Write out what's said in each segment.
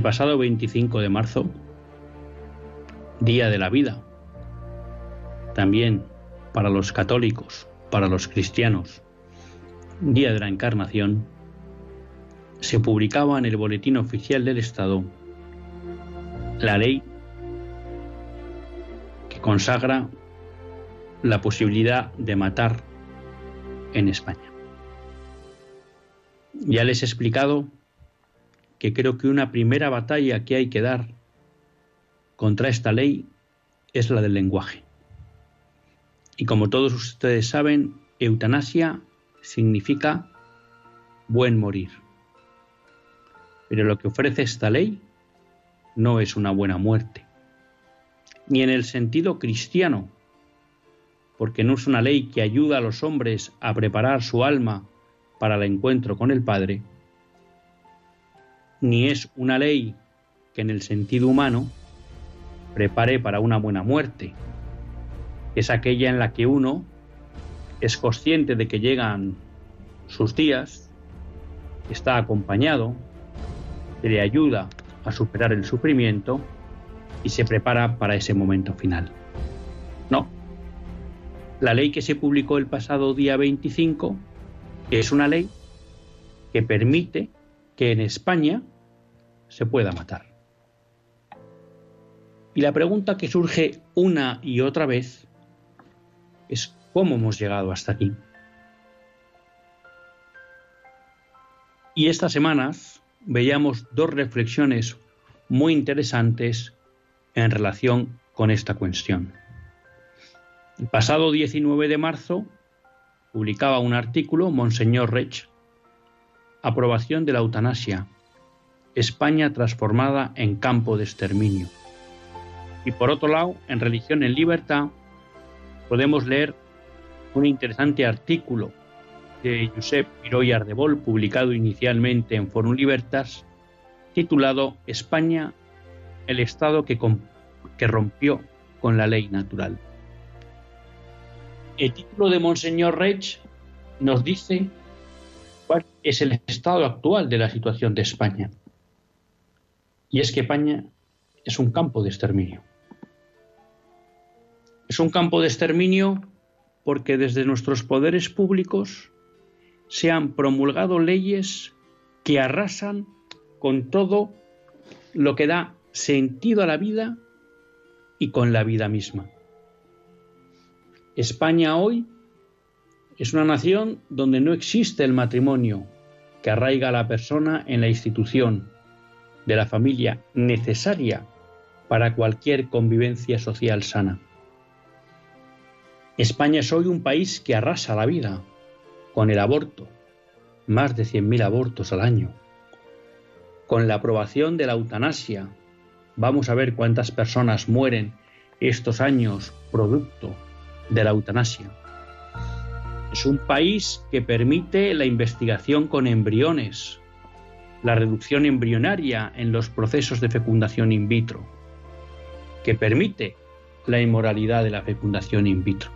El pasado 25 de marzo, Día de la Vida, también para los católicos, para los cristianos, Día de la Encarnación, se publicaba en el Boletín Oficial del Estado la ley que consagra la posibilidad de matar en España. Ya les he explicado que creo que una primera batalla que hay que dar contra esta ley es la del lenguaje. Y como todos ustedes saben, eutanasia significa buen morir. Pero lo que ofrece esta ley no es una buena muerte, ni en el sentido cristiano, porque no es una ley que ayuda a los hombres a preparar su alma para el encuentro con el Padre, ni es una ley que en el sentido humano prepare para una buena muerte. Es aquella en la que uno es consciente de que llegan sus días, está acompañado, le ayuda a superar el sufrimiento y se prepara para ese momento final. No. La ley que se publicó el pasado día 25 es una ley que permite que en España se pueda matar. Y la pregunta que surge una y otra vez es cómo hemos llegado hasta aquí. Y estas semanas veíamos dos reflexiones muy interesantes en relación con esta cuestión. El pasado 19 de marzo publicaba un artículo Monseñor Rech, aprobación de la eutanasia, España transformada en campo de exterminio. Y por otro lado, en Religión en Libertad, podemos leer un interesante artículo de Josep Piroy Ardebol, publicado inicialmente en Forum Libertas, titulado España, el Estado que, rompió con la ley natural. El título de Monseñor Rech nos dice es el estado actual de la situación de España. Y es que España es un campo de exterminio. Es un campo de exterminio porque desde nuestros poderes públicos se han promulgado leyes que arrasan con todo lo que da sentido a la vida y con la vida misma. España hoy es una nación donde no existe el matrimonio que arraiga a la persona en la institución, de la familia necesaria para cualquier convivencia social sana. España es hoy un país que arrasa la vida con el aborto, más de 100.000 abortos al año. Con la aprobación de la eutanasia, vamos a ver cuántas personas mueren estos años producto de la eutanasia. Es un país que permite la investigación con embriones, la reducción embrionaria en los procesos de fecundación in vitro, que permite la inmoralidad de la fecundación in vitro.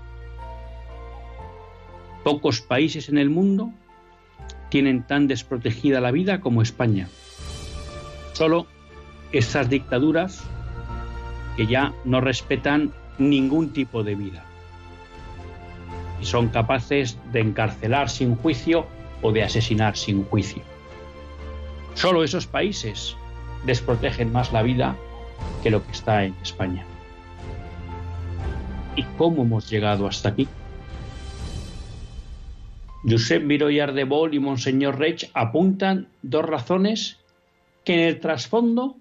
Pocos países en el mundo tienen tan desprotegida la vida como España. Solo estas dictaduras que ya no respetan ningún tipo de vida y son capaces de encarcelar sin juicio o de asesinar sin juicio. Solo esos países desprotegen más la vida que lo que está en España. ¿Y cómo hemos llegado hasta aquí? Josep Miró y Ardebol y Monseñor Rech apuntan dos razones que en el trasfondo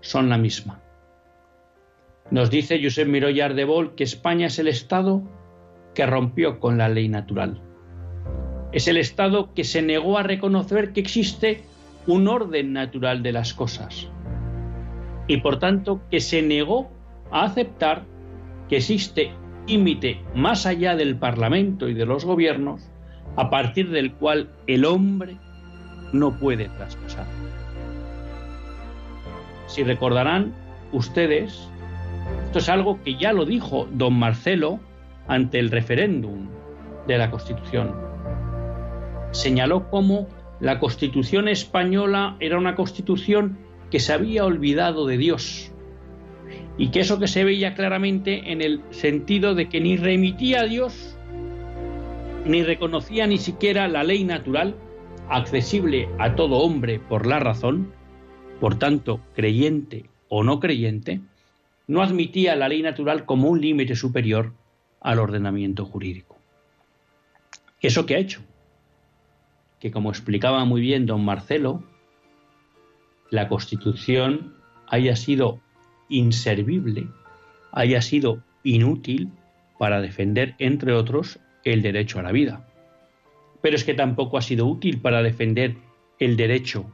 son la misma. Nos dice Josep Miró y Ardebol que España es el Estado que rompió con la ley natural. Es el Estado que se negó a reconocer que existe un orden natural de las cosas y por tanto que se negó a aceptar que existe límite más allá del Parlamento y de los gobiernos a partir del cual el hombre no puede traspasar. Si recordarán ustedes, esto es algo que ya lo dijo don Marcelo ante el referéndum de la Constitución. Señaló cómo la Constitución española era una constitución que se había olvidado de Dios y que eso que se veía claramente en el sentido de que ni remitía a Dios ni reconocía ni siquiera la ley natural accesible a todo hombre por la razón, por tanto creyente o no creyente, no admitía la ley natural como un límite superior al ordenamiento jurídico. ¿Eso qué ha hecho? Que como explicaba muy bien don Marcelo, la Constitución haya sido inservible, haya sido inútil para defender, entre otros, el derecho a la vida. Pero es que tampoco ha sido útil para defender el derecho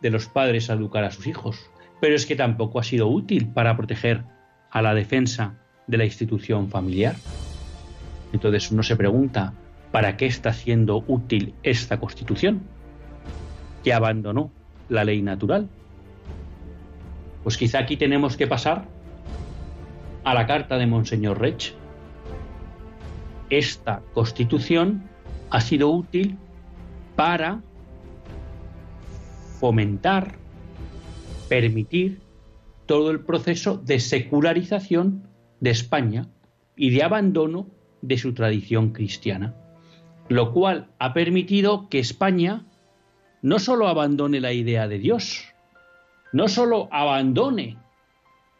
de los padres a educar a sus hijos. Pero es que tampoco ha sido útil para proteger a la defensa de la institución familiar. Entonces uno se pregunta, ¿para qué está siendo útil esta constitución? Que abandonó la ley natural. Pues quizá aquí tenemos que pasar a la carta de Monseñor Rech. Esta constitución ha sido útil para fomentar, permitir todo el proceso de secularización de España y de abandono de su tradición cristiana, lo cual ha permitido que España no solo abandone la idea de Dios, no solo abandone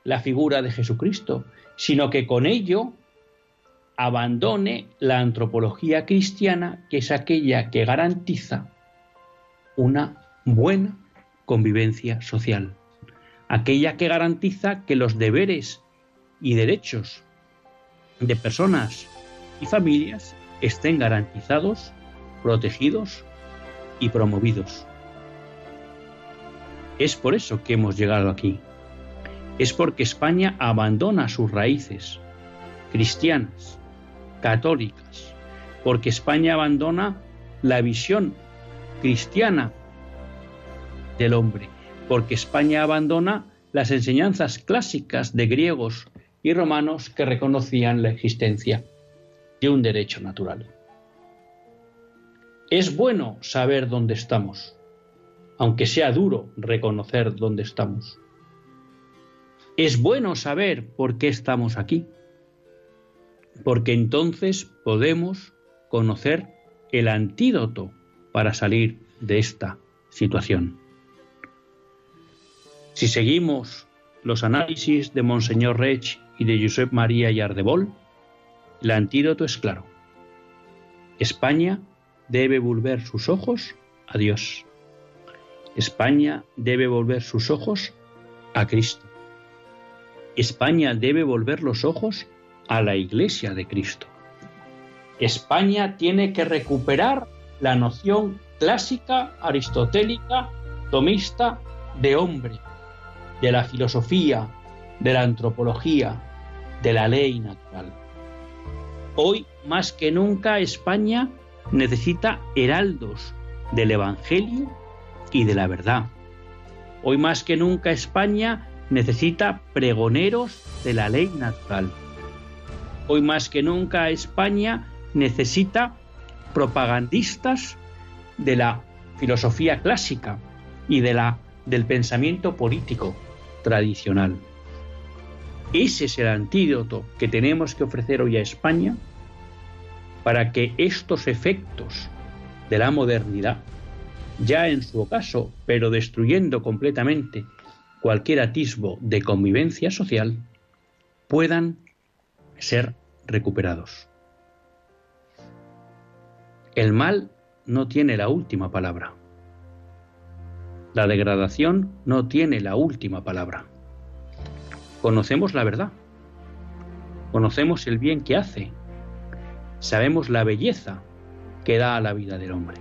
la figura de Jesucristo, sino que con ello abandone la antropología cristiana, que es aquella que garantiza una buena convivencia social, aquella que garantiza que los deberes y derechos de personas y familias estén garantizados, protegidos y promovidos. Es por eso que hemos llegado aquí. Es porque España abandona sus raíces cristianas, católicas, porque España abandona la visión cristiana del hombre, porque España abandona las enseñanzas clásicas de griegos y romanos que reconocían la existencia de un derecho natural. Es bueno saber dónde estamos, aunque sea duro reconocer dónde estamos. Es bueno saber por qué estamos aquí, porque entonces podemos conocer el antídoto para salir de esta situación. Si seguimos los análisis de Monseñor Rech y de Josep María Yardebol, el antídoto es claro. España debe volver sus ojos a Dios. España debe volver sus ojos a Cristo. España debe volver los ojos a la Iglesia de Cristo. España tiene que recuperar la noción clásica, aristotélica, tomista de hombre, de la filosofía, de la antropología, de la ley natural. Hoy, más que nunca, España necesita heraldos del Evangelio y de la verdad. Hoy más que nunca España necesita pregoneros de la ley natural. Hoy más que nunca España necesita propagandistas de la filosofía clásica y de la, del pensamiento político tradicional. Ese es el antídoto que tenemos que ofrecer hoy a España para que estos efectos de la modernidad, ya en su ocaso, pero destruyendo completamente cualquier atisbo de convivencia social, puedan ser recuperados. El mal no tiene la última palabra. La degradación no tiene la última palabra. Conocemos la verdad. Conocemos el bien que hace. Sabemos la belleza que da a la vida del hombre.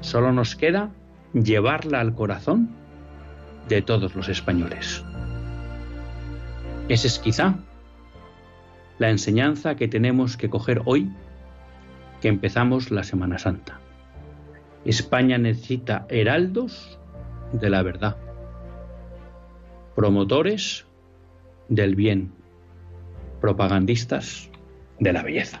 Solo nos queda llevarla al corazón de todos los españoles. Esa es quizá la enseñanza que tenemos que coger hoy que empezamos la Semana Santa. España necesita heraldos de la verdad, promotores del bien, propagandistas de la belleza.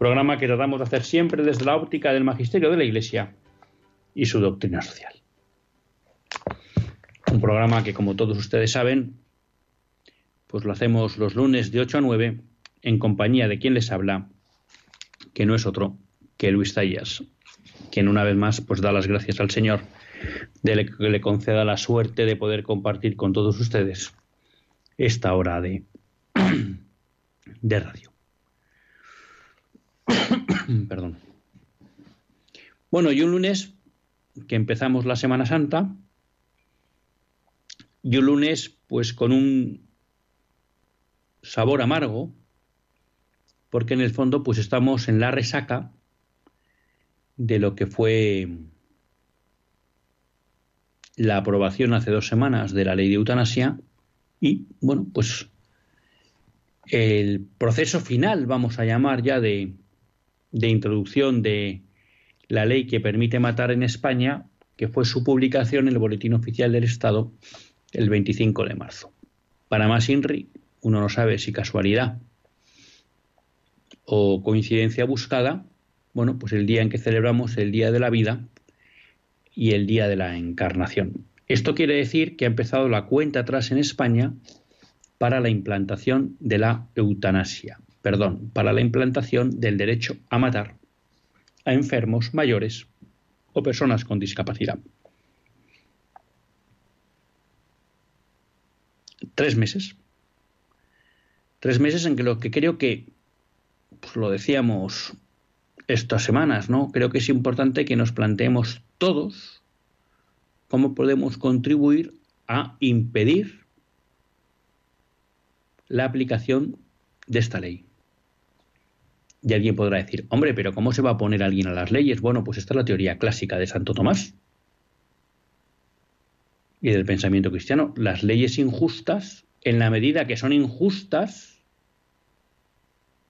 programa que tratamos de hacer siempre desde la óptica del magisterio de la Iglesia y su doctrina social. Un programa que, como todos ustedes saben, pues lo hacemos los lunes de 8 a 9 en compañía de quien les habla, que no es otro que Luis Tallas, quien una vez más pues da las gracias al Señor de que le conceda la suerte de poder compartir con todos ustedes esta hora de, de radio. Perdón. Bueno, y un lunes que empezamos la Semana Santa, y un lunes pues con un sabor amargo, porque en el fondo pues estamos en la resaca de lo que fue la aprobación hace dos semanas de la ley de eutanasia y bueno pues el proceso final vamos a llamar ya de de introducción de la ley que permite matar en España, que fue su publicación en el Boletín Oficial del Estado el 25 de marzo. Para más INRI, uno no sabe si casualidad o coincidencia buscada, bueno, pues el día en que celebramos el Día de la Vida y el Día de la Encarnación. Esto quiere decir que ha empezado la cuenta atrás en España para la implantación de la eutanasia perdón, para la implantación del derecho a matar a enfermos mayores o personas con discapacidad. Tres meses. Tres meses en que lo que creo que, pues lo decíamos estas semanas, ¿no? Creo que es importante que nos planteemos todos cómo podemos contribuir a impedir la aplicación de esta ley. Y alguien podrá decir, hombre, pero ¿cómo se va a poner alguien a las leyes? Bueno, pues esta es la teoría clásica de Santo Tomás y del pensamiento cristiano. Las leyes injustas, en la medida que son injustas,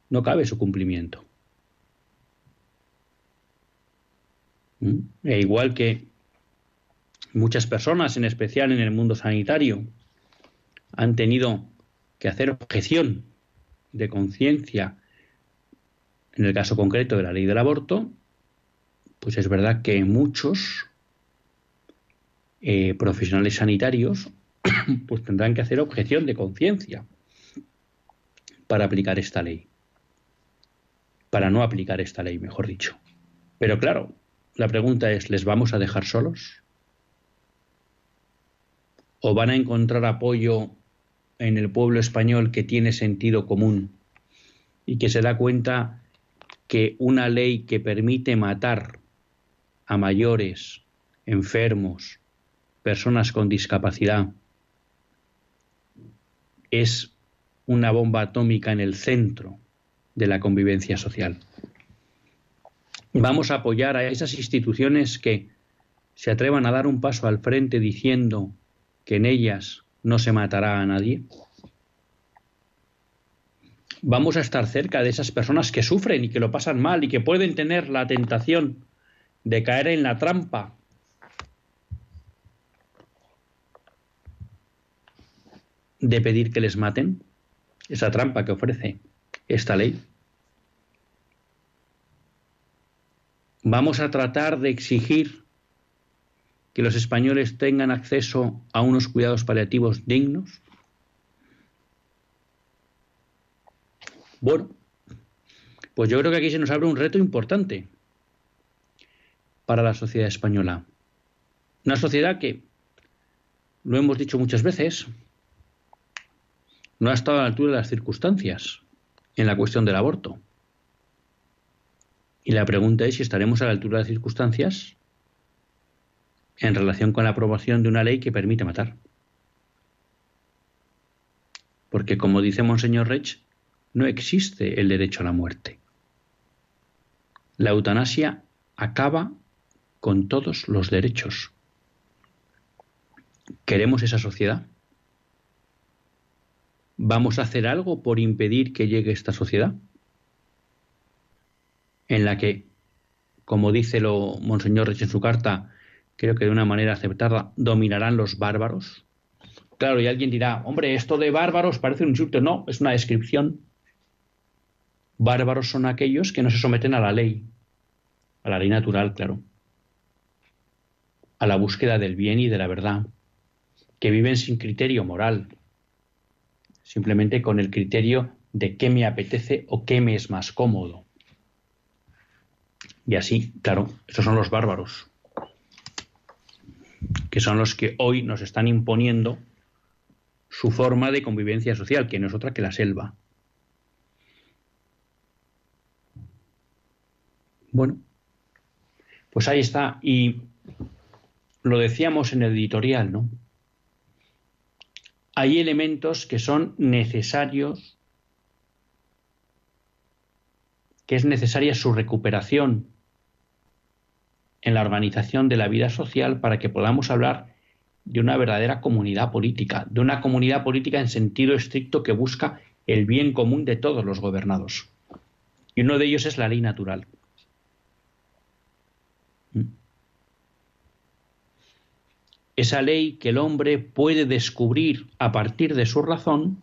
no cabe su cumplimiento. ¿Mm? E igual que muchas personas, en especial en el mundo sanitario, han tenido que hacer objeción de conciencia en el caso concreto de la ley del aborto, pues es verdad que muchos eh, profesionales sanitarios pues tendrán que hacer objeción de conciencia para aplicar esta ley. Para no aplicar esta ley, mejor dicho. Pero claro, la pregunta es, ¿les vamos a dejar solos? ¿O van a encontrar apoyo en el pueblo español que tiene sentido común y que se da cuenta que una ley que permite matar a mayores, enfermos, personas con discapacidad, es una bomba atómica en el centro de la convivencia social. Vamos a apoyar a esas instituciones que se atrevan a dar un paso al frente diciendo que en ellas no se matará a nadie vamos a estar cerca de esas personas que sufren y que lo pasan mal y que pueden tener la tentación de caer en la trampa de pedir que les maten, esa trampa que ofrece esta ley. Vamos a tratar de exigir que los españoles tengan acceso a unos cuidados paliativos dignos. Bueno, pues yo creo que aquí se nos abre un reto importante para la sociedad española. Una sociedad que, lo hemos dicho muchas veces, no ha estado a la altura de las circunstancias en la cuestión del aborto. Y la pregunta es si estaremos a la altura de las circunstancias en relación con la aprobación de una ley que permite matar. Porque como dice Monseñor Rech, no existe el derecho a la muerte. La eutanasia acaba con todos los derechos. ¿Queremos esa sociedad? ¿Vamos a hacer algo por impedir que llegue esta sociedad? En la que, como dice lo Monseñor Rich en su carta, creo que de una manera aceptada, dominarán los bárbaros. Claro, y alguien dirá, hombre, esto de bárbaros parece un insulto. No, es una descripción Bárbaros son aquellos que no se someten a la ley, a la ley natural, claro, a la búsqueda del bien y de la verdad, que viven sin criterio moral, simplemente con el criterio de qué me apetece o qué me es más cómodo. Y así, claro, esos son los bárbaros, que son los que hoy nos están imponiendo su forma de convivencia social, que no es otra que la selva. Bueno, pues ahí está. Y lo decíamos en el editorial, ¿no? Hay elementos que son necesarios, que es necesaria su recuperación en la organización de la vida social para que podamos hablar de una verdadera comunidad política, de una comunidad política en sentido estricto que busca el bien común de todos los gobernados. Y uno de ellos es la ley natural. Esa ley que el hombre puede descubrir a partir de su razón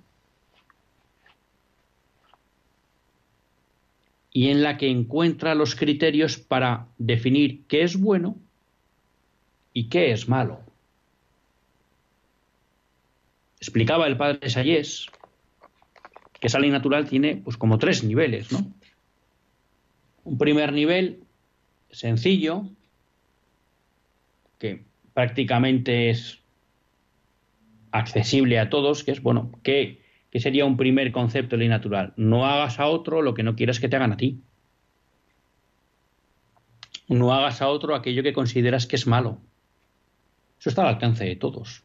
y en la que encuentra los criterios para definir qué es bueno y qué es malo. Explicaba el padre Sayés que esa ley natural tiene pues como tres niveles, ¿no? Un primer nivel sencillo, que prácticamente es accesible a todos, que es, bueno, ¿qué, sería un primer concepto de ley natural? No hagas a otro lo que no quieras que te hagan a ti. No hagas a otro aquello que consideras que es malo. Eso está al alcance de todos.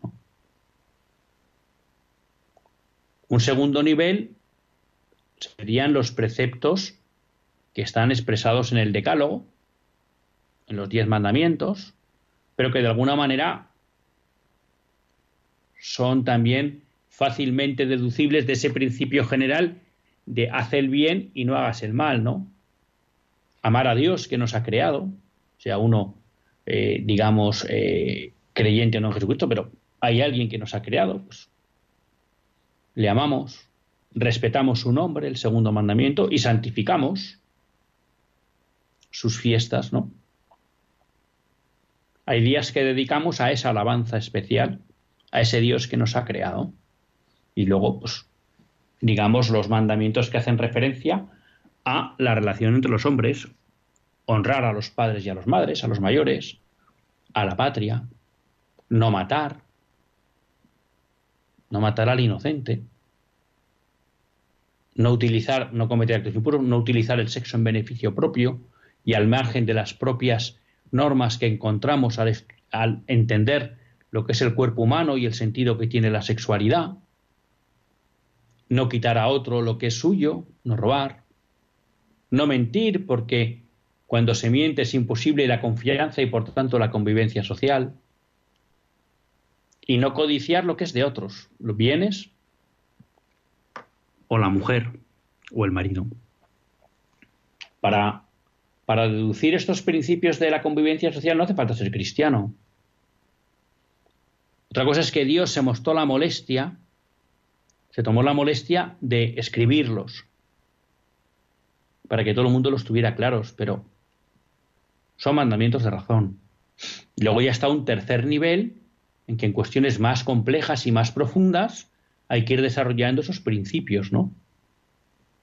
Un segundo nivel serían los preceptos que están expresados en el Decálogo, en los diez mandamientos, pero que de alguna manera son también fácilmente deducibles de ese principio general de haz el bien y no hagas el mal, ¿no? Amar a Dios que nos ha creado, sea uno, eh, digamos, eh, creyente o no en Jesucristo, pero hay alguien que nos ha creado, pues le amamos, respetamos su nombre, el segundo mandamiento, y santificamos sus fiestas, ¿no? Hay días que dedicamos a esa alabanza especial, a ese Dios que nos ha creado. Y luego, pues, digamos, los mandamientos que hacen referencia a la relación entre los hombres, honrar a los padres y a las madres, a los mayores, a la patria, no matar, no matar al inocente, no utilizar, no cometer actos impuros, no utilizar el sexo en beneficio propio y al margen de las propias normas que encontramos al, entender lo que es el cuerpo humano y el sentido que tiene la sexualidad, no quitar a otro lo que es suyo, no robar, no mentir porque cuando se miente es imposible la confianza y por tanto la convivencia social, y no codiciar lo que es de otros, los bienes o la mujer o el marido. Para, para deducir estos principios de la convivencia social no hace falta ser cristiano. Otra cosa es que Dios se mostró la molestia, se tomó la molestia de escribirlos, para que todo el mundo los tuviera claros, pero son mandamientos de razón. Luego ya está un tercer nivel en que en cuestiones más complejas y más profundas hay que ir desarrollando esos principios, ¿no?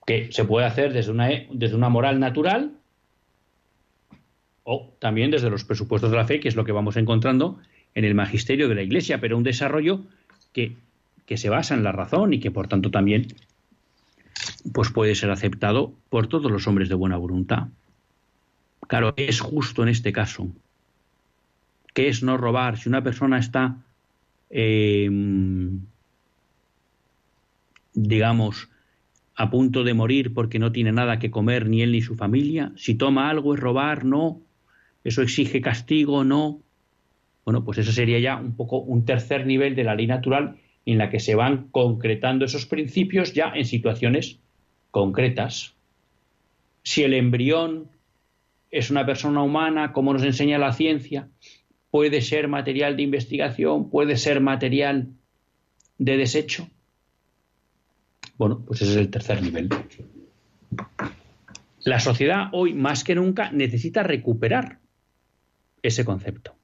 Que se puede hacer desde una, desde una moral natural o también desde los presupuestos de la fe, que es lo que vamos encontrando en el magisterio de la Iglesia, pero un desarrollo que, que se basa en la razón y que por tanto también pues puede ser aceptado por todos los hombres de buena voluntad. Claro, es justo en este caso ¿Qué es no robar? Si una persona está, em, digamos, a punto de morir porque no tiene nada que comer ni él ni su familia, si toma algo es robar, no, eso exige castigo, no. Bueno, pues eso sería ya un poco un tercer nivel de la ley natural en la que se van concretando esos principios ya en situaciones concretas. Si el embrión es una persona humana, como nos enseña la ciencia, puede ser material de investigación, puede ser material de desecho. Bueno, pues ese es el tercer nivel. La sociedad hoy más que nunca necesita recuperar ese concepto.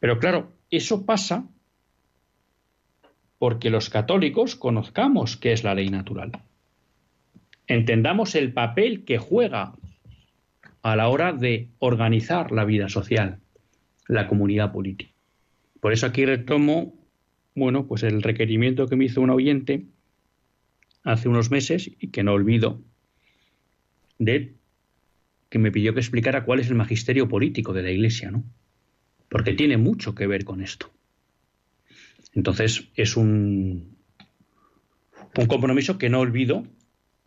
Pero claro, eso pasa porque los católicos conozcamos qué es la ley natural. Entendamos el papel que juega a la hora de organizar la vida social la comunidad política. Por eso aquí retomo, bueno, pues el requerimiento que me hizo un oyente hace unos meses y que no olvido de que me pidió que explicara cuál es el magisterio político de la Iglesia, ¿no? Porque tiene mucho que ver con esto. Entonces es un, un compromiso que no olvido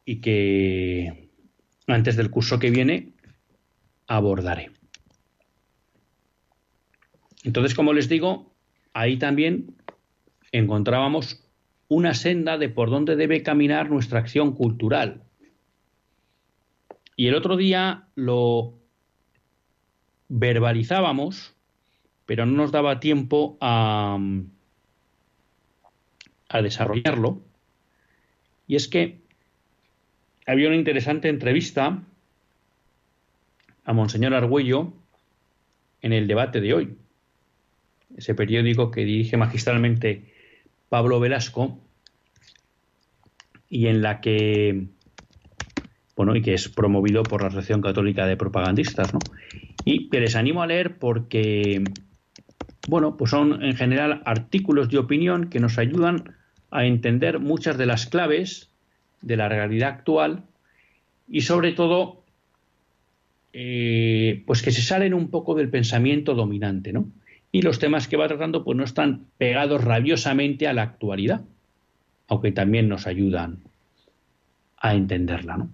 y que antes del curso que viene abordaré. Entonces, como les digo, ahí también encontrábamos una senda de por dónde debe caminar nuestra acción cultural. Y el otro día lo verbalizábamos, pero no nos daba tiempo a, desarrollarlo. Y es que había una interesante entrevista a Monseñor Argüello en el debate de hoy ese periódico que dirige magistralmente Pablo Velasco, y en la que bueno, y que es promovido por la Asociación Católica de Propagandistas, ¿no? Y que les animo a leer porque, bueno, pues son en general artículos de opinión que nos ayudan a entender muchas de las claves de la realidad actual y sobre todo, eh, pues que se salen un poco del pensamiento dominante, ¿no? Y los temas que va tratando, pues no están pegados rabiosamente a la actualidad, aunque también nos ayudan a entenderla, ¿no?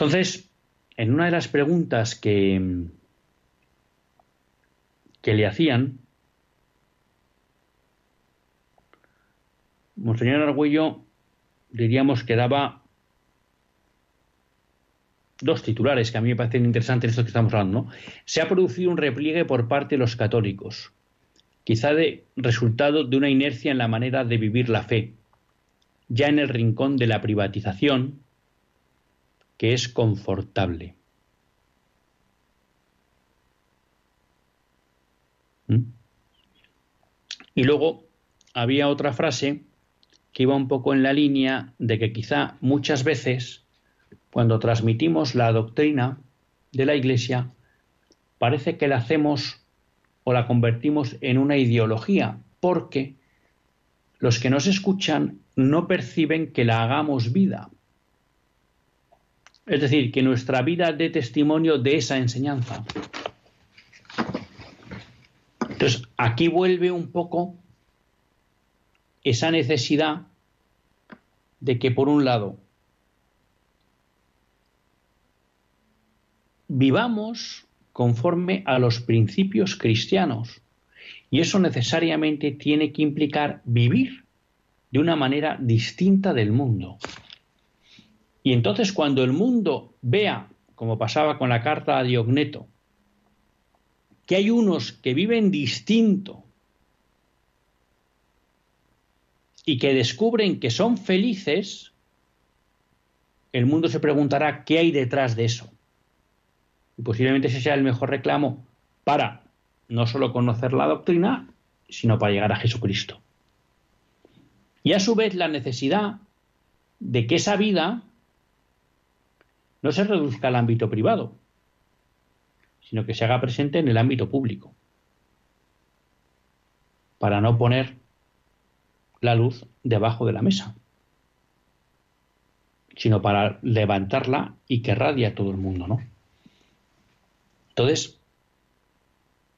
Entonces, en una de las preguntas que, que le hacían, Monseñor Argüello diríamos que daba dos titulares que a mí me parecen interesantes en esto que estamos hablando. Se ha producido un repliegue por parte de los católicos, quizá de resultado de una inercia en la manera de vivir la fe, ya en el rincón de la privatización, que es confortable. ¿Mm? Y luego había otra frase que iba un poco en la línea de que quizá muchas veces cuando transmitimos la doctrina de la Iglesia parece que la hacemos o la convertimos en una ideología porque los que nos escuchan no perciben que la hagamos vida. Es decir, que nuestra vida dé testimonio de esa enseñanza. Entonces, aquí vuelve un poco esa necesidad de que, por un lado, vivamos conforme a los principios cristianos. Y eso necesariamente tiene que implicar vivir de una manera distinta del mundo. Y entonces cuando el mundo vea, como pasaba con la carta a Diogneto, que hay unos que viven distinto y que descubren que son felices, el mundo se preguntará qué hay detrás de eso. Y posiblemente ese sea el mejor reclamo para no solo conocer la doctrina, sino para llegar a Jesucristo. Y a su vez la necesidad de que esa vida no se reduzca al ámbito privado, sino que se haga presente en el ámbito público, para no poner la luz debajo de la mesa, sino para levantarla y que radie a todo el mundo, ¿no? Entonces,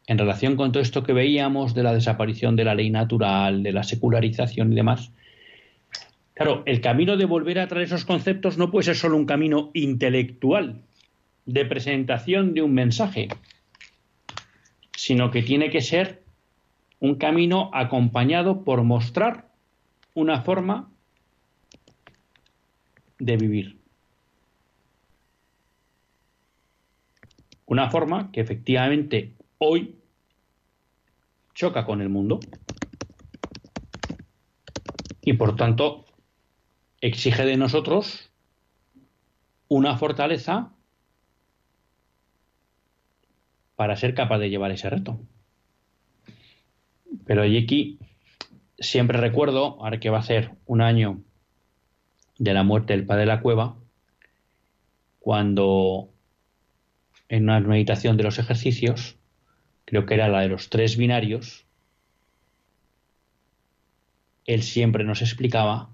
en relación con todo esto que veíamos de la desaparición de la ley natural, de la secularización y demás, Claro, el camino de volver a traer esos conceptos no puede ser solo un camino intelectual de presentación de un mensaje, sino que tiene que ser un camino acompañado por mostrar una forma de vivir. Una forma que efectivamente hoy choca con el mundo y por tanto exige de nosotros una fortaleza para ser capaz de llevar ese reto. Pero aquí siempre recuerdo, ahora que va a ser un año de la muerte del padre de la cueva, cuando en una meditación de los ejercicios, creo que era la de los tres binarios, él siempre nos explicaba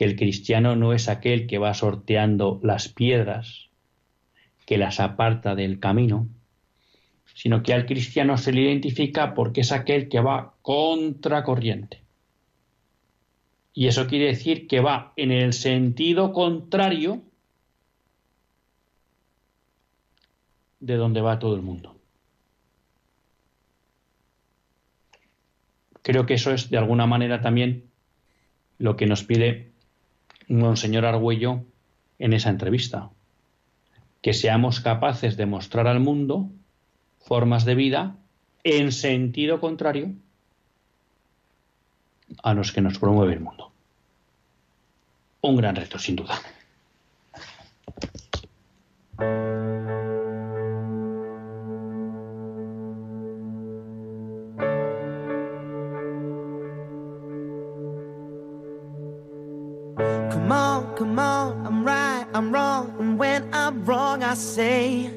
que el cristiano no es aquel que va sorteando las piedras, que las aparta del camino, sino que al cristiano se le identifica porque es aquel que va contracorriente. Y eso quiere decir que va en el sentido contrario de donde va todo el mundo. Creo que eso es de alguna manera también lo que nos pide Monseñor Argüello en esa entrevista. Que seamos capaces de mostrar al mundo formas de vida en sentido contrario a los que nos promueve el mundo. Un gran reto, sin duda. Come on, I'm right, I'm wrong, and when I'm wrong, I say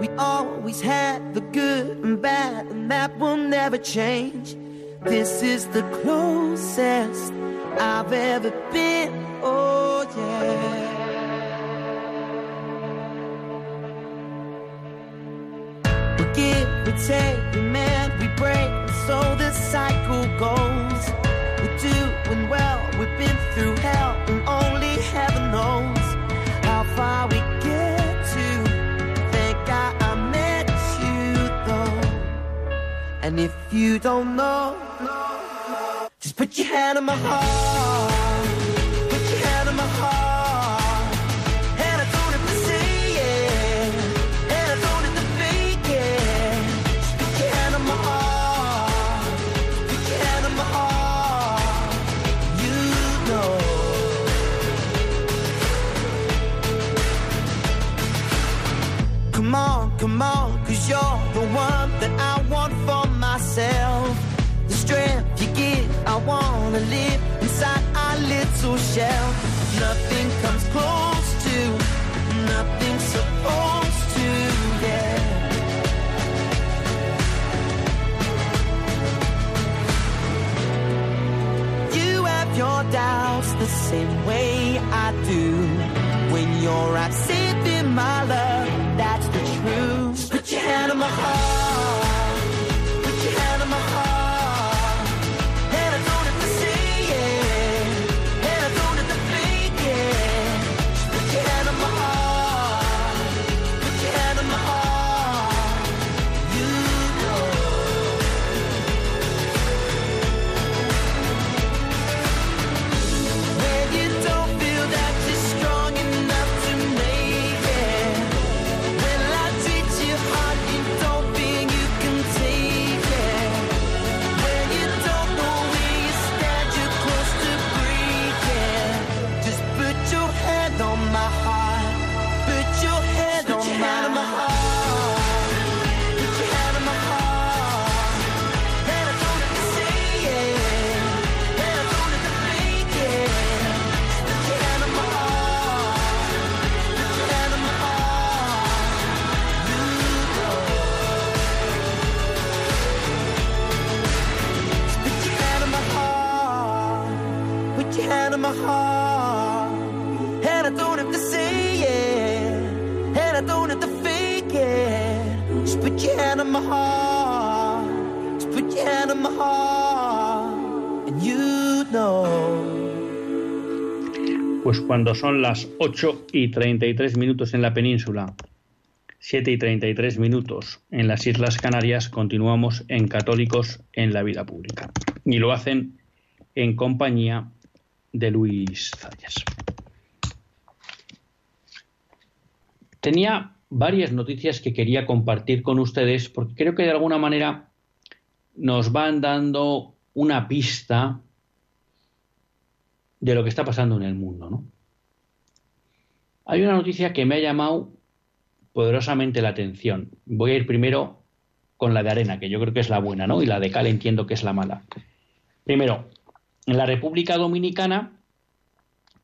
we always had the good and bad, and that will never change. This is the closest I've ever been. Oh, yeah. We give, we take, we mend, we break, and so this cycle goes. We're doing well, we've been through hell, and how far we get to. Thank God I met you, though. And if you don't know, just put your hand on my heart. Pues cuando son las 8 y 33 minutos en la península, 7 y 33 minutos en las Islas Canarias, continuamos en Católicos en la Vida Pública. Y lo hacen en compañía de Luis Zayas. Tenía varias noticias que quería compartir con ustedes porque creo que de alguna manera nos van dando una pista de lo que está pasando en el mundo, ¿no? Hay una noticia que me ha llamado poderosamente la atención. Voy a ir primero con la de arena, que yo creo que es la buena, ¿no? Y la de cal entiendo que es la mala. Primero, en la República Dominicana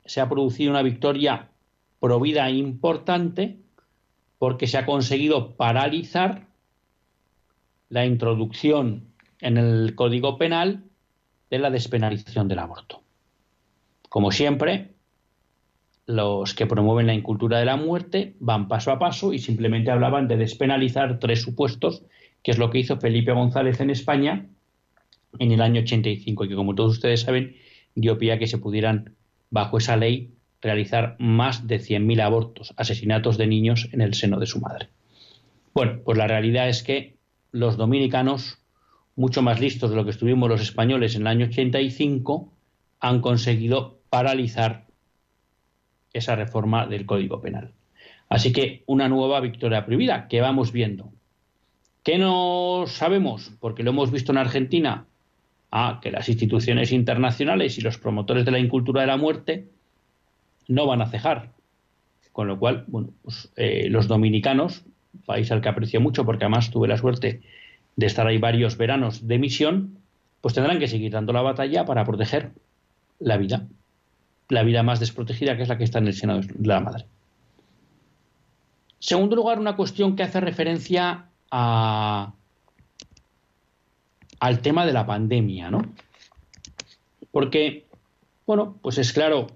se ha producido una victoria provida importante porque se ha conseguido paralizar la introducción en el Código Penal de la despenalización del aborto. Como siempre, los que promueven la incultura de la muerte van paso a paso y simplemente hablaban de despenalizar tres supuestos, que es lo que hizo Felipe González en España en el año 85 y que como todos ustedes saben dio pie a que se pudieran bajo esa ley realizar más de 100.000 abortos, asesinatos de niños en el seno de su madre. Bueno, pues la realidad es que los dominicanos, mucho más listos de lo que estuvimos los españoles en el año 85, han conseguido paralizar esa reforma del Código Penal. Así que una nueva victoria prohibida que vamos viendo. ¿Qué no sabemos? Porque lo hemos visto en Argentina, ah, que las instituciones internacionales y los promotores de la incultura de la muerte no van a cejar. Con lo cual, bueno, pues, eh, los dominicanos, país al que aprecio mucho porque además tuve la suerte de estar ahí varios veranos de misión, pues tendrán que seguir dando la batalla para proteger la vida. la vida más desprotegida, que es la que está en el seno de la madre. Segundo lugar, una cuestión que hace referencia a, al tema de la pandemia, ¿no? Porque, bueno, pues es claro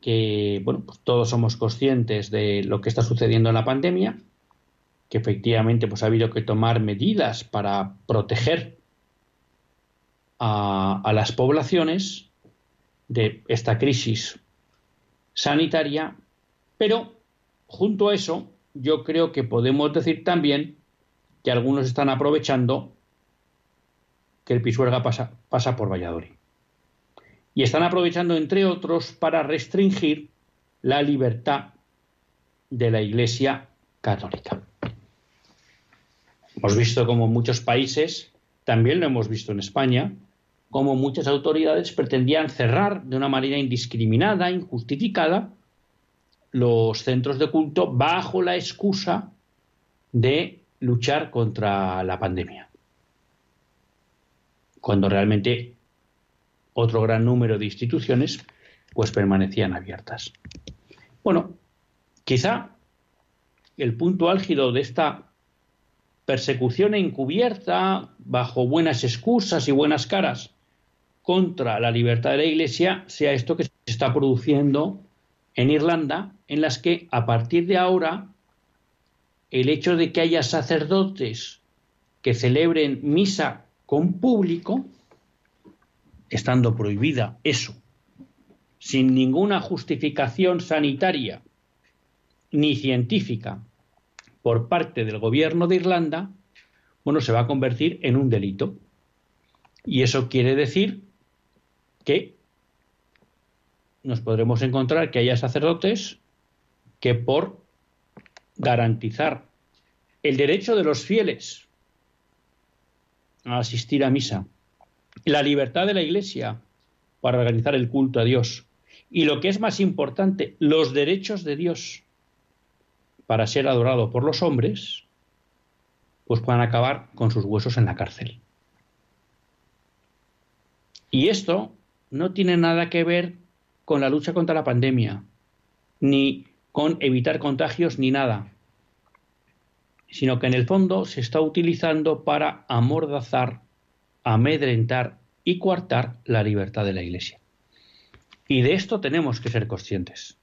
que, bueno, pues todos somos conscientes de lo que está sucediendo en la pandemia, que efectivamente pues ha habido que tomar medidas para proteger a, a las poblaciones de esta crisis sanitaria, pero junto a eso, yo creo que podemos decir también que algunos están aprovechando que el Pisuerga pasa, pasa por Valladolid. Y están aprovechando, entre otros, para restringir la libertad de la Iglesia católica. Hemos visto como muchos países, también lo hemos visto en España, como muchas autoridades pretendían cerrar de una manera indiscriminada, injustificada, los centros de culto bajo la excusa de luchar contra la pandemia. Cuando realmente otro gran número de instituciones pues permanecían abiertas. Bueno, quizá el punto álgido de esta persecución encubierta bajo buenas excusas y buenas caras contra la libertad de la Iglesia sea esto que se está produciendo en Irlanda, en las que a partir de ahora el hecho de que haya sacerdotes que celebren misa con público, estando prohibida eso, sin ninguna justificación sanitaria ni científica por parte del gobierno de Irlanda, bueno, se va a convertir en un delito. Y eso quiere decir que nos podremos encontrar que haya sacerdotes que por garantizar el derecho de los fieles a asistir a misa, la libertad de la Iglesia para organizar el culto a Dios y lo que es más importante, los derechos de Dios para ser adorado por los hombres, pues puedan acabar con sus huesos en la cárcel. Y esto no tiene nada que ver con la lucha contra la pandemia, ni con evitar contagios, ni nada, sino que en el fondo se está utilizando para amordazar, amedrentar y coartar la libertad de la Iglesia. Y de esto tenemos que ser conscientes.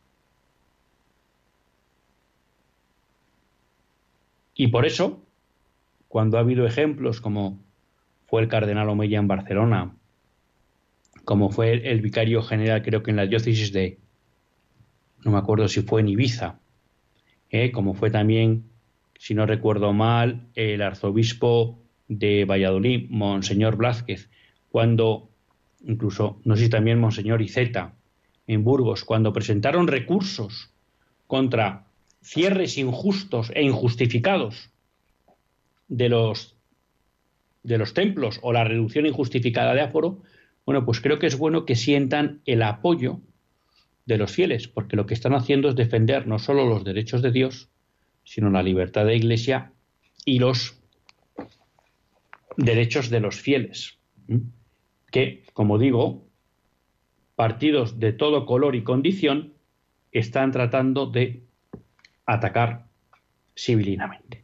Y por eso, cuando ha habido ejemplos como fue el cardenal Omeya en Barcelona, como fue el, vicario general, creo que en la diócesis de, no me acuerdo si fue en Ibiza, ¿eh? como fue también, si no recuerdo mal, el arzobispo de Valladolid, Monseñor Blázquez, cuando, incluso, no sé si también Monseñor Iceta, en Burgos, cuando presentaron recursos contra cierres injustos e injustificados de los, de los templos o la reducción injustificada de aforo, bueno, pues creo que es bueno que sientan el apoyo de los fieles, porque lo que están haciendo es defender no solo los derechos de Dios, sino la libertad de Iglesia y los derechos de los fieles, que, como digo, partidos de todo color y condición están tratando de atacar civilinamente.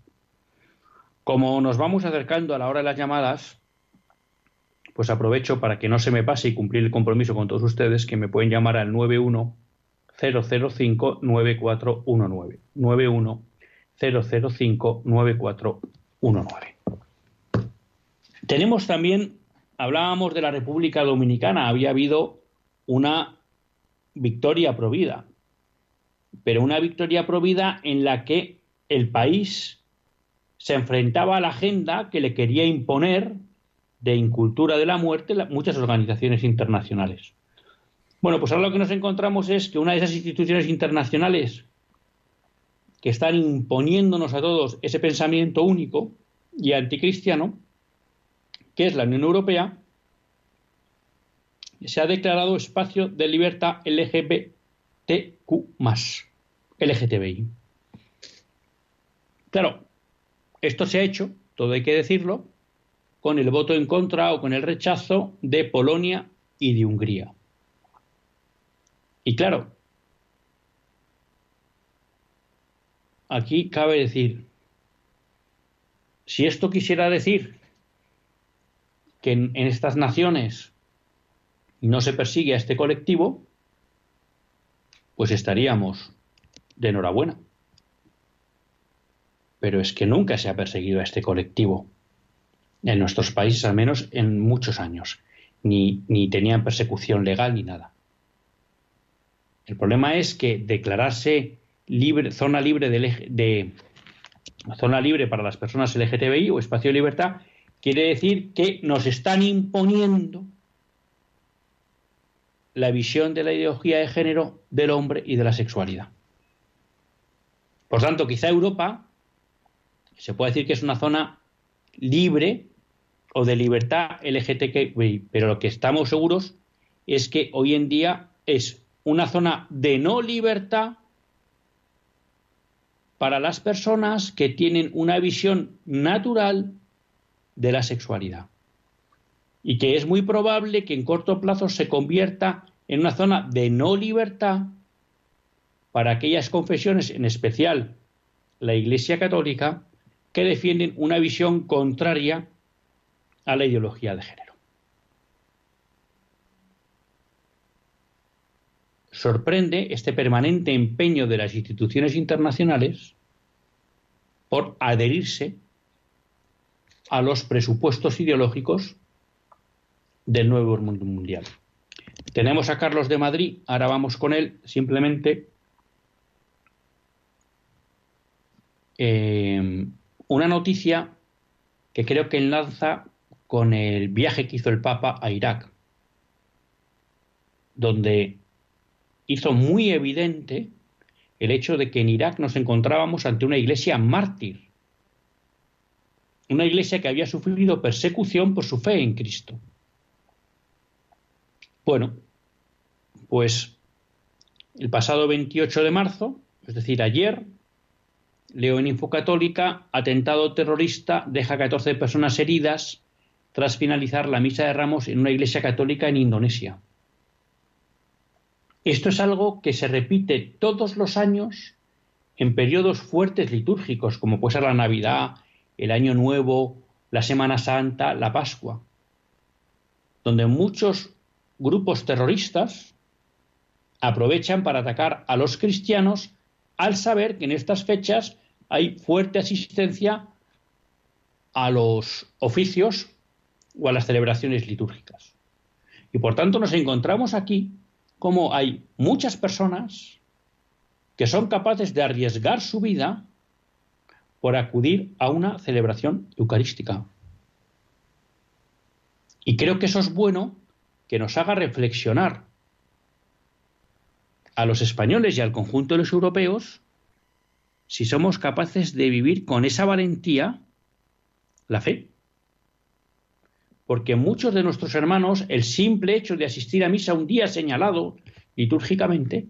Como nos vamos acercando a la hora de las llamadas, pues aprovecho para que no se me pase y cumplir el compromiso con todos ustedes que me pueden llamar al 91 005 9419 91 005 9419. Tenemos también, hablábamos de la República Dominicana, había habido una victoria provida, pero una victoria provida en la que el país se enfrentaba a la agenda que le quería imponer de incultura de la muerte muchas organizaciones internacionales. Bueno, pues ahora lo que nos encontramos es que una de esas instituciones internacionales que están imponiéndonos a todos ese pensamiento único y anticristiano, que es la Unión Europea, se ha declarado espacio de libertad LGBTQ, LGTBI. Claro, esto se ha hecho, todo hay que decirlo, con el voto en contra o con el rechazo de Polonia y de Hungría. Y claro, aquí cabe decir, si esto quisiera decir que en, estas naciones no se persigue a este colectivo, pues estaríamos de enhorabuena. Pero es que nunca se ha perseguido a este colectivo, en nuestros países al menos en muchos años, ni, ni tenían persecución legal ni nada. El problema es que declararse libre, zona libre de, zona libre para las personas LGTBI o espacio de libertad quiere decir que nos están imponiendo la visión de la ideología de género del hombre y de la sexualidad. Por tanto, quizá Europa se puede decir que es una zona libre o de libertad LGTBI, pero lo que estamos seguros es que hoy en día es una zona de no libertad para las personas que tienen una visión natural de la sexualidad. Y que es muy probable que en corto plazo se convierta en una zona de no libertad para aquellas confesiones, en especial la Iglesia Católica, que defienden una visión contraria a la ideología de género. sorprende este permanente empeño de las instituciones internacionales por adherirse a los presupuestos ideológicos del nuevo mundo mundial. Tenemos a Carlos de Madrid, ahora vamos con él, simplemente eh, una noticia que creo que enlaza con el viaje que hizo el Papa a Irak, donde hizo muy evidente el hecho de que en Irak nos encontrábamos ante una iglesia mártir, una iglesia que había sufrido persecución por su fe en Cristo. Bueno, pues el pasado 28 de marzo, es decir, ayer, leo en Infocatólica, atentado terrorista deja 14 personas heridas tras finalizar la misa de Ramos en una iglesia católica en Indonesia. Esto es algo que se repite todos los años en periodos fuertes litúrgicos, como puede ser la Navidad, el Año Nuevo, la Semana Santa, la Pascua, donde muchos grupos terroristas aprovechan para atacar a los cristianos al saber que en estas fechas hay fuerte asistencia a los oficios o a las celebraciones litúrgicas. Y por tanto nos encontramos aquí cómo hay muchas personas que son capaces de arriesgar su vida por acudir a una celebración eucarística. Y creo que eso es bueno que nos haga reflexionar a los españoles y al conjunto de los europeos si somos capaces de vivir con esa valentía la fe porque muchos de nuestros hermanos el simple hecho de asistir a misa un día señalado litúrgicamente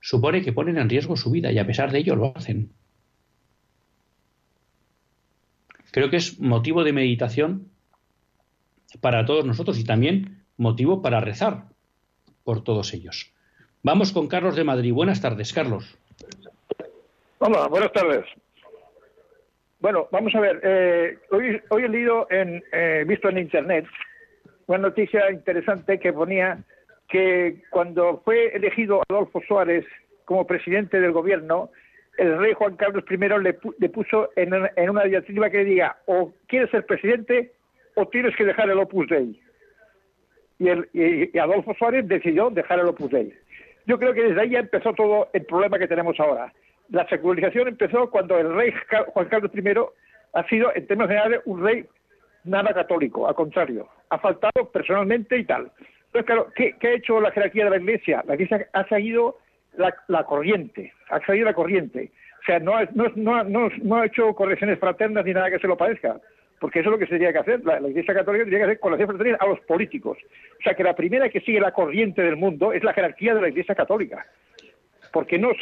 supone que ponen en riesgo su vida y a pesar de ello lo hacen. Creo que es motivo de meditación para todos nosotros y también motivo para rezar por todos ellos. Vamos con Carlos de Madrid. Buenas tardes, Carlos. Hola, buenas tardes. Bueno, vamos a ver. Eh, hoy, hoy he leído, en, eh, visto en Internet, una noticia interesante que ponía que cuando fue elegido Adolfo Suárez como presidente del gobierno, el rey Juan Carlos I le, le puso en, una diatriba que diga o quieres ser presidente o tienes que dejar el Opus Dei. Y, el, y, Adolfo Suárez decidió dejar el Opus Dei. Yo creo que desde ahí ya empezó todo el problema que tenemos ahora la secularización empezó cuando el rey Juan Carlos I ha sido, en términos generales, un rey nada católico, al contrario, ha faltado personalmente y tal. Entonces, claro, ¿qué, ha hecho la jerarquía de la Iglesia? La Iglesia ha seguido la, corriente, ha seguido la corriente. O sea, no ha, no, ha hecho correcciones fraternas ni nada que se lo parezca, porque eso es lo que se tendría que hacer. La, Iglesia Católica tendría que hacer correcciones fraternas a los políticos. O sea, que la primera que sigue la corriente del mundo es la jerarquía de la Iglesia Católica porque no,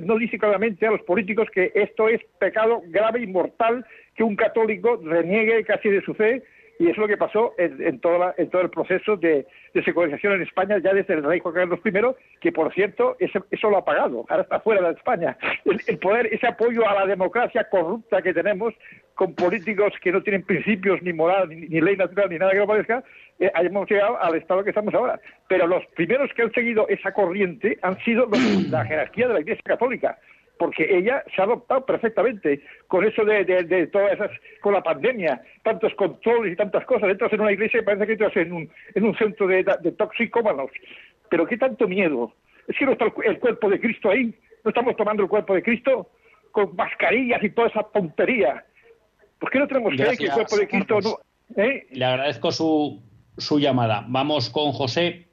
no, dice claramente a los políticos que esto es pecado grave y mortal que un católico reniegue casi de su fe Y es lo que pasó en, todo el proceso de, secularización en España ya desde el rey Juan Carlos I, que por cierto eso lo ha pagado, ahora está fuera de España. El, poder, ese apoyo a la democracia corrupta que tenemos con políticos que no tienen principios ni moral, ni, ley natural, ni nada que lo parezca, eh, hemos llegado al estado que estamos ahora. Pero los primeros que han seguido esa corriente han sido la jerarquía de la Iglesia Católica porque ella se ha adoptado perfectamente con eso de, de, todas esas, con la pandemia, tantos controles y tantas cosas. Entras en una iglesia y parece que entras en un, en un centro de, de toxicómanos. Pero qué tanto miedo. Es que no está el, cuerpo de Cristo ahí. No estamos tomando el cuerpo de Cristo con mascarillas y toda esa tontería. ¿Por qué no tenemos que que el cuerpo de Cristo no, ¿eh? Le agradezco su, su llamada. Vamos con José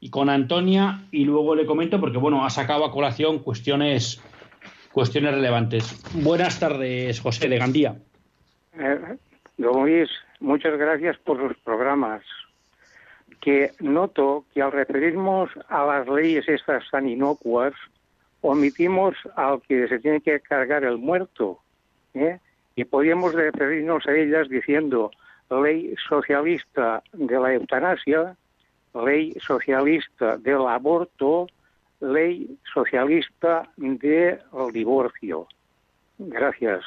y con Antonia y luego le comento porque bueno ha sacado a colación cuestiones cuestiones relevantes. Buenas tardes, José de Gandía. Eh, don Luis, muchas gracias por los programas. Que noto que al referirnos a las leyes estas tan inocuas, omitimos al que se tiene que cargar el muerto. ¿eh? Y podríamos referirnos a ellas diciendo ley socialista de la eutanasia, ley socialista del aborto, ley socialista del divorcio. Gracias,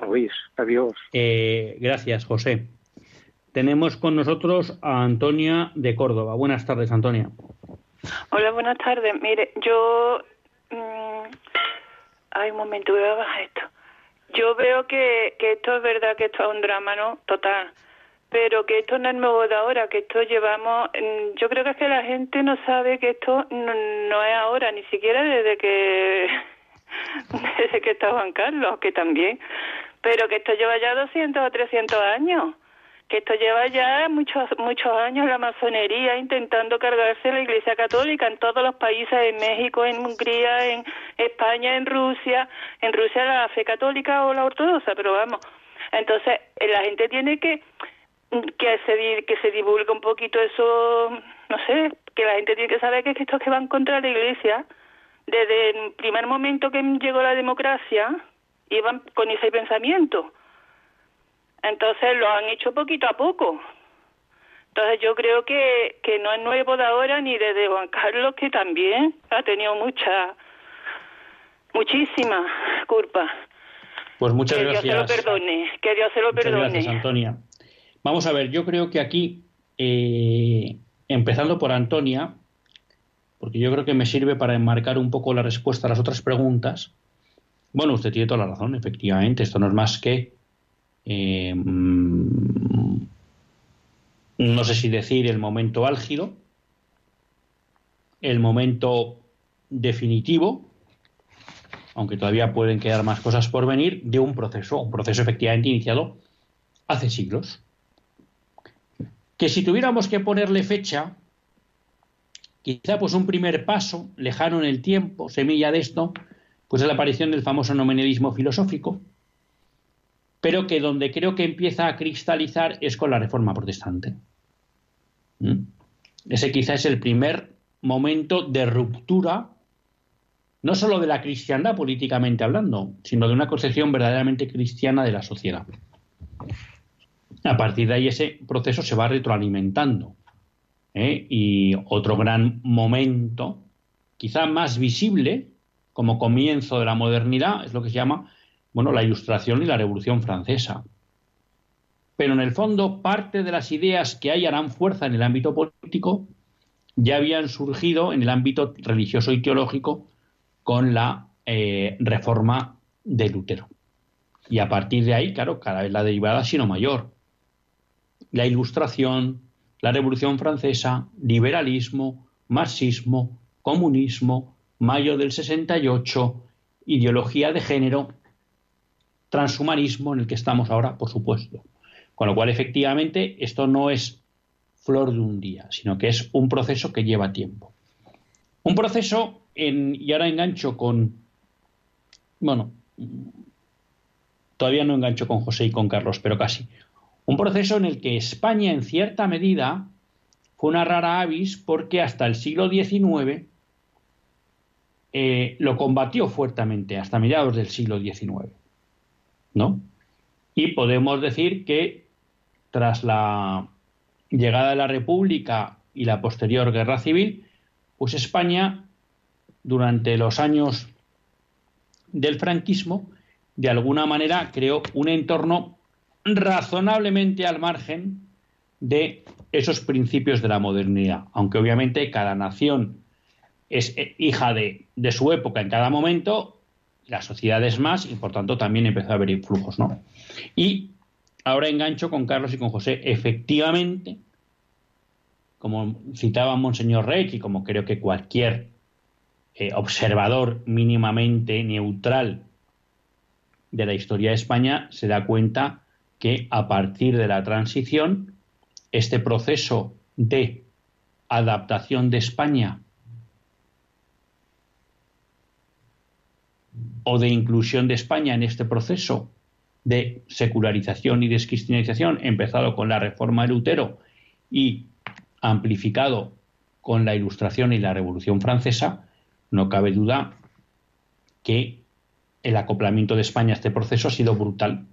Luis. Adiós. Eh, gracias, José. Tenemos con nosotros a Antonia de Córdoba. Buenas tardes, Antonia. Hola, buenas tardes. Mire, yo... Mmm, ay, un momento, voy a bajar esto. Yo veo que, que esto es verdad, que esto es un drama, ¿no? Total pero que esto no es nuevo de ahora, que esto llevamos, yo creo que es que la gente no sabe que esto no, es ahora, ni siquiera desde que desde que está Juan Carlos, que también, pero que esto lleva ya 200 o 300 años, que esto lleva ya muchos muchos años la masonería intentando cargarse la Iglesia Católica en todos los países, en México, en Hungría, en España, en Rusia, en Rusia la fe católica o la ortodoxa, pero vamos, entonces la gente tiene que que se, que se divulgue un poquito eso, no sé, que la gente tiene que saber que estos que van contra la Iglesia, desde el primer momento que llegó la democracia, iban con ese pensamiento. Entonces lo han hecho poquito a poco. Entonces yo creo que, que no es nuevo de ahora ni desde Juan Carlos, que también ha tenido mucha, muchísima culpa. Pues muchas que gracias. Que Dios se lo perdone, que Dios se lo perdone. gracias, Antonia. Vamos a ver, yo creo que aquí, eh, empezando por Antonia, porque yo creo que me sirve para enmarcar un poco la respuesta a las otras preguntas. Bueno, usted tiene toda la razón, efectivamente, esto no es más que, eh, mm, no sé si decir el momento álgido, el momento definitivo, aunque todavía pueden quedar más cosas por venir, de un proceso, un proceso efectivamente iniciado hace siglos que si tuviéramos que ponerle fecha, quizá pues un primer paso, lejano en el tiempo, semilla de esto, pues es la aparición del famoso nominalismo filosófico, pero que donde creo que empieza a cristalizar es con la reforma protestante. ¿Mm? Ese quizá es el primer momento de ruptura, no solo de la cristiandad políticamente hablando, sino de una concepción verdaderamente cristiana de la sociedad. A partir de ahí ese proceso se va retroalimentando. ¿eh? Y otro gran momento, quizá más visible, como comienzo de la modernidad, es lo que se llama bueno, la Ilustración y la Revolución Francesa. Pero en el fondo, parte de las ideas que hay harán fuerza en el ámbito político ya habían surgido en el ámbito religioso y teológico con la eh, reforma de Lutero. Y a partir de ahí, claro, cada vez la derivada ha sido mayor la Ilustración, la Revolución Francesa, liberalismo, marxismo, comunismo, mayo del 68, ideología de género, transhumanismo en el que estamos ahora, por supuesto. Con lo cual, efectivamente, esto no es flor de un día, sino que es un proceso que lleva tiempo. Un proceso, en, y ahora engancho con, bueno, todavía no engancho con José y con Carlos, pero casi. Un proceso en el que España, en cierta medida, fue una rara avis porque hasta el siglo XIX eh, lo combatió fuertemente, hasta mediados del siglo XIX. ¿No? Y podemos decir que tras la llegada de la República y la posterior guerra civil, pues España, durante los años del franquismo, de alguna manera creó un entorno razonablemente al margen de esos principios de la modernidad, aunque obviamente cada nación es eh, hija de, su época en cada momento, la sociedad es más y por tanto también empezó a haber influjos, ¿no? Y ahora engancho con Carlos y con José. Efectivamente, como citaba Monseñor Rey y como creo que cualquier eh, observador mínimamente neutral de la historia de España se da cuenta que a partir de la transición, este proceso de adaptación de España o de inclusión de España en este proceso de secularización y descristianización, empezado con la reforma de Lutero y amplificado con la Ilustración y la Revolución Francesa, no cabe duda que el acoplamiento de España a este proceso ha sido brutal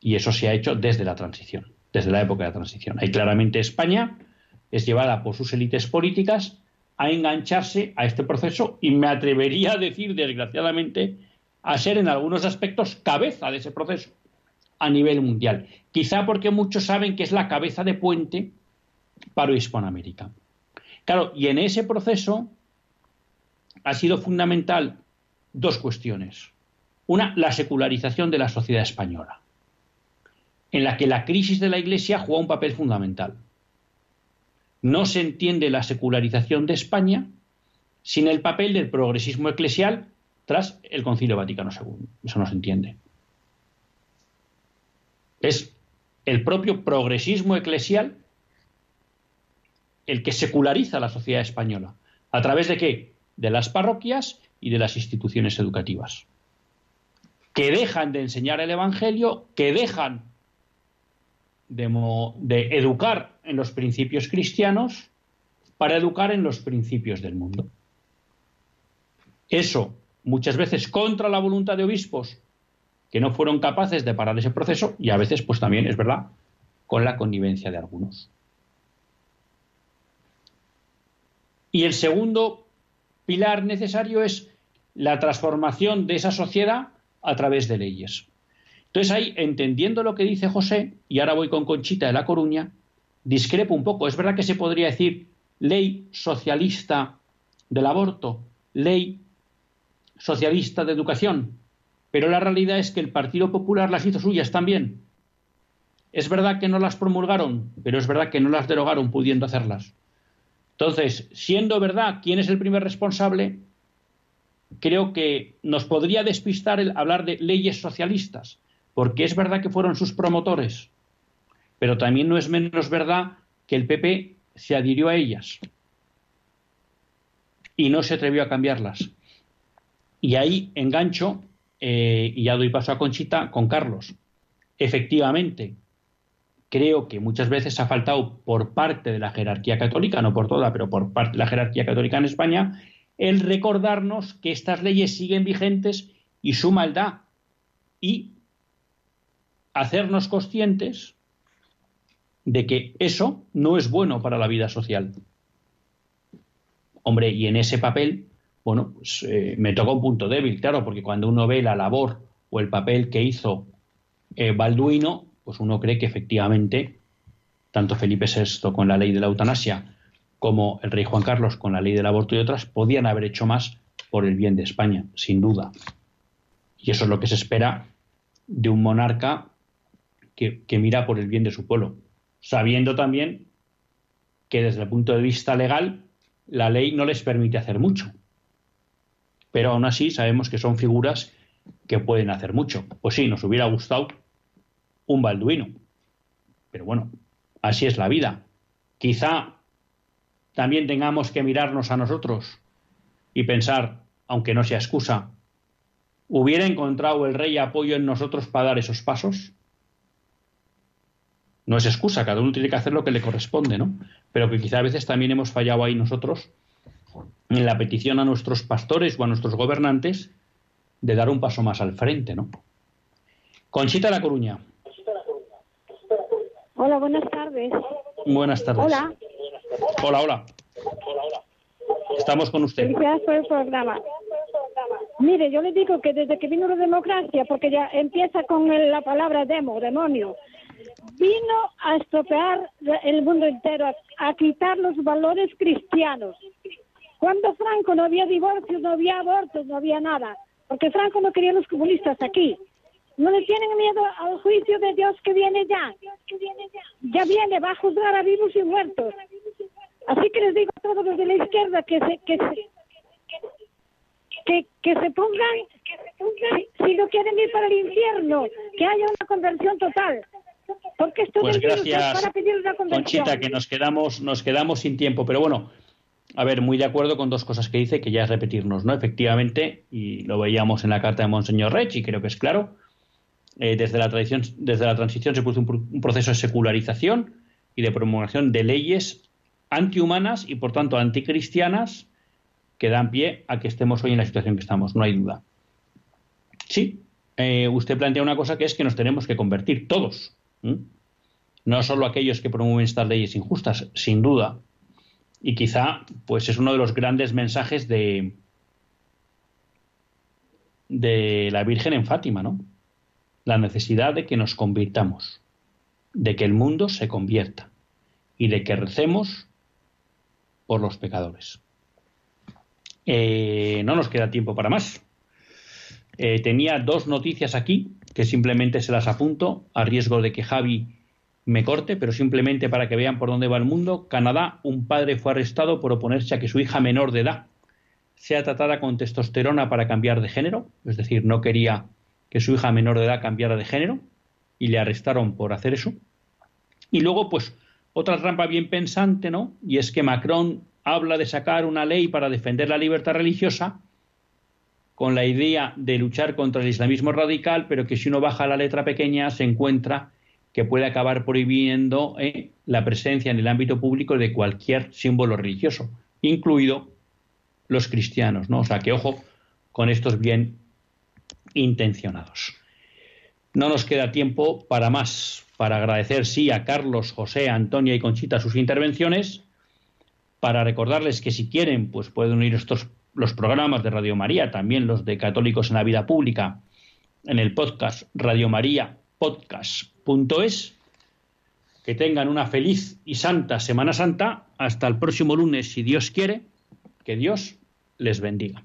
y eso se ha hecho desde la transición, desde la época de la transición. Ahí claramente España es llevada por sus élites políticas a engancharse a este proceso y me atrevería a decir, desgraciadamente, a ser en algunos aspectos cabeza de ese proceso a nivel mundial. Quizá porque muchos saben que es la cabeza de puente para Hispanoamérica. Claro, y en ese proceso ha sido fundamental dos cuestiones. Una, la secularización de la sociedad española, en la que la crisis de la Iglesia juega un papel fundamental. No se entiende la secularización de España sin el papel del progresismo eclesial tras el Concilio Vaticano II. Eso no se entiende. Es el propio progresismo eclesial el que seculariza la sociedad española. ¿A través de qué? De las parroquias y de las instituciones educativas. Que dejan de enseñar el Evangelio, que dejan de, educar en los principios cristianos para educar en los principios del mundo. Eso muchas veces contra la voluntad de obispos que no fueron capaces de parar ese proceso y a veces pues también es verdad con la connivencia de algunos. Y el segundo pilar necesario es la transformación de esa sociedad a través de leyes. Entonces ahí, entendiendo lo que dice José, y ahora voy con Conchita de La Coruña, discrepo un poco. Es verdad que se podría decir ley socialista del aborto, ley socialista de educación, pero la realidad es que el Partido Popular las hizo suyas también. Es verdad que no las promulgaron, pero es verdad que no las derogaron pudiendo hacerlas. Entonces, siendo verdad quién es el primer responsable, creo que nos podría despistar el hablar de leyes socialistas, porque es verdad que fueron sus promotores, pero también no es menos verdad que el PP se adhirió a ellas y no se atrevió a cambiarlas. Y ahí engancho, eh, y ya doy paso a Conchita, con Carlos. Efectivamente, creo que muchas veces ha faltado por parte de la jerarquía católica, no por toda, pero por parte de la jerarquía católica en España, el recordarnos que estas leyes siguen vigentes y su maldad, y hacernos conscientes de que eso no es bueno para la vida social. Hombre, y en ese papel bueno, pues eh, me tocó un punto débil, claro, porque cuando uno ve la labor o el papel que hizo eh, Balduino, pues uno cree que efectivamente tanto Felipe VI con la ley de la eutanasia como el rey Juan Carlos con la ley del aborto y otras podían haber hecho más por el bien de España, sin duda. Y eso es lo que se espera de un monarca que, mira por el bien de su pueblo, sabiendo también que desde el punto de vista legal la ley no les permite hacer mucho pero aún así sabemos que son figuras que pueden hacer mucho. Pues sí, nos hubiera gustado un balduino, pero bueno, así es la vida. Quizá también tengamos que mirarnos a nosotros y pensar, aunque no sea excusa, ¿hubiera encontrado el rey apoyo en nosotros para dar esos pasos? No es excusa, cada uno tiene que hacer lo que le corresponde, ¿no? Pero que quizá a veces también hemos fallado ahí nosotros en la petición a nuestros pastores o a nuestros gobernantes de dar un paso más al frente, ¿no? Conchita La Coruña. Hola, buenas tardes. Buenas tardes. Hola. Hola, hola. Estamos con usted. Felicidades por el programa. Mire, yo le digo que desde que vino la democracia, porque ya empieza con la palabra demo, demonio, vino a estropear el mundo entero, a, quitar los valores cristianos. Cuando Franco no había divorcio, no había abortos, no había nada, porque Franco no quería los comunistas aquí. No le tienen miedo al juicio de Dios que viene ya. Ya viene, va a juzgar a vivos y muertos. Así que les digo a todos los de la izquierda que se, que se, que, que se pongan, si, si no quieren ir para el infierno, que haya una conversión total. Porque esto Pues gracias, para pedir una. Conchita, que nos quedamos, nos quedamos sin tiempo. Pero bueno, a ver, muy de acuerdo con dos cosas que dice, que ya es repetirnos, ¿no? Efectivamente, y lo veíamos en la carta de Monseñor Rech, y creo que es claro, eh, desde, la tradición, desde la transición se puso un, pro- un proceso de secularización y de promulgación de leyes antihumanas y, por tanto, anticristianas que dan pie a que estemos hoy en la situación que estamos, no hay duda. Sí, eh, usted plantea una cosa que es que nos tenemos que convertir todos. ¿M? No solo aquellos que promueven estas leyes injustas, sin duda. Y quizá, pues es uno de los grandes mensajes de, de la Virgen en Fátima, ¿no? La necesidad de que nos convirtamos, de que el mundo se convierta y de que recemos por los pecadores. Eh, no nos queda tiempo para más. Eh, tenía dos noticias aquí que simplemente se las apunto a riesgo de que Javi me corte, pero simplemente para que vean por dónde va el mundo. Canadá, un padre fue arrestado por oponerse a que su hija menor de edad sea tratada con testosterona para cambiar de género, es decir, no quería que su hija menor de edad cambiara de género y le arrestaron por hacer eso. Y luego, pues, otra trampa bien pensante, ¿no? Y es que Macron habla de sacar una ley para defender la libertad religiosa con la idea de luchar contra el islamismo radical, pero que si uno baja la letra pequeña se encuentra que puede acabar prohibiendo eh, la presencia en el ámbito público de cualquier símbolo religioso, incluido los cristianos, ¿no? O sea, que ojo con estos bien intencionados. No nos queda tiempo para más, para agradecer sí a Carlos, José, Antonia y Conchita sus intervenciones, para recordarles que si quieren, pues pueden unir estos los programas de Radio María, también los de Católicos en la Vida Pública, en el podcast radiomariapodcast.es. Que tengan una feliz y santa Semana Santa. Hasta el próximo lunes, si Dios quiere. Que Dios les bendiga.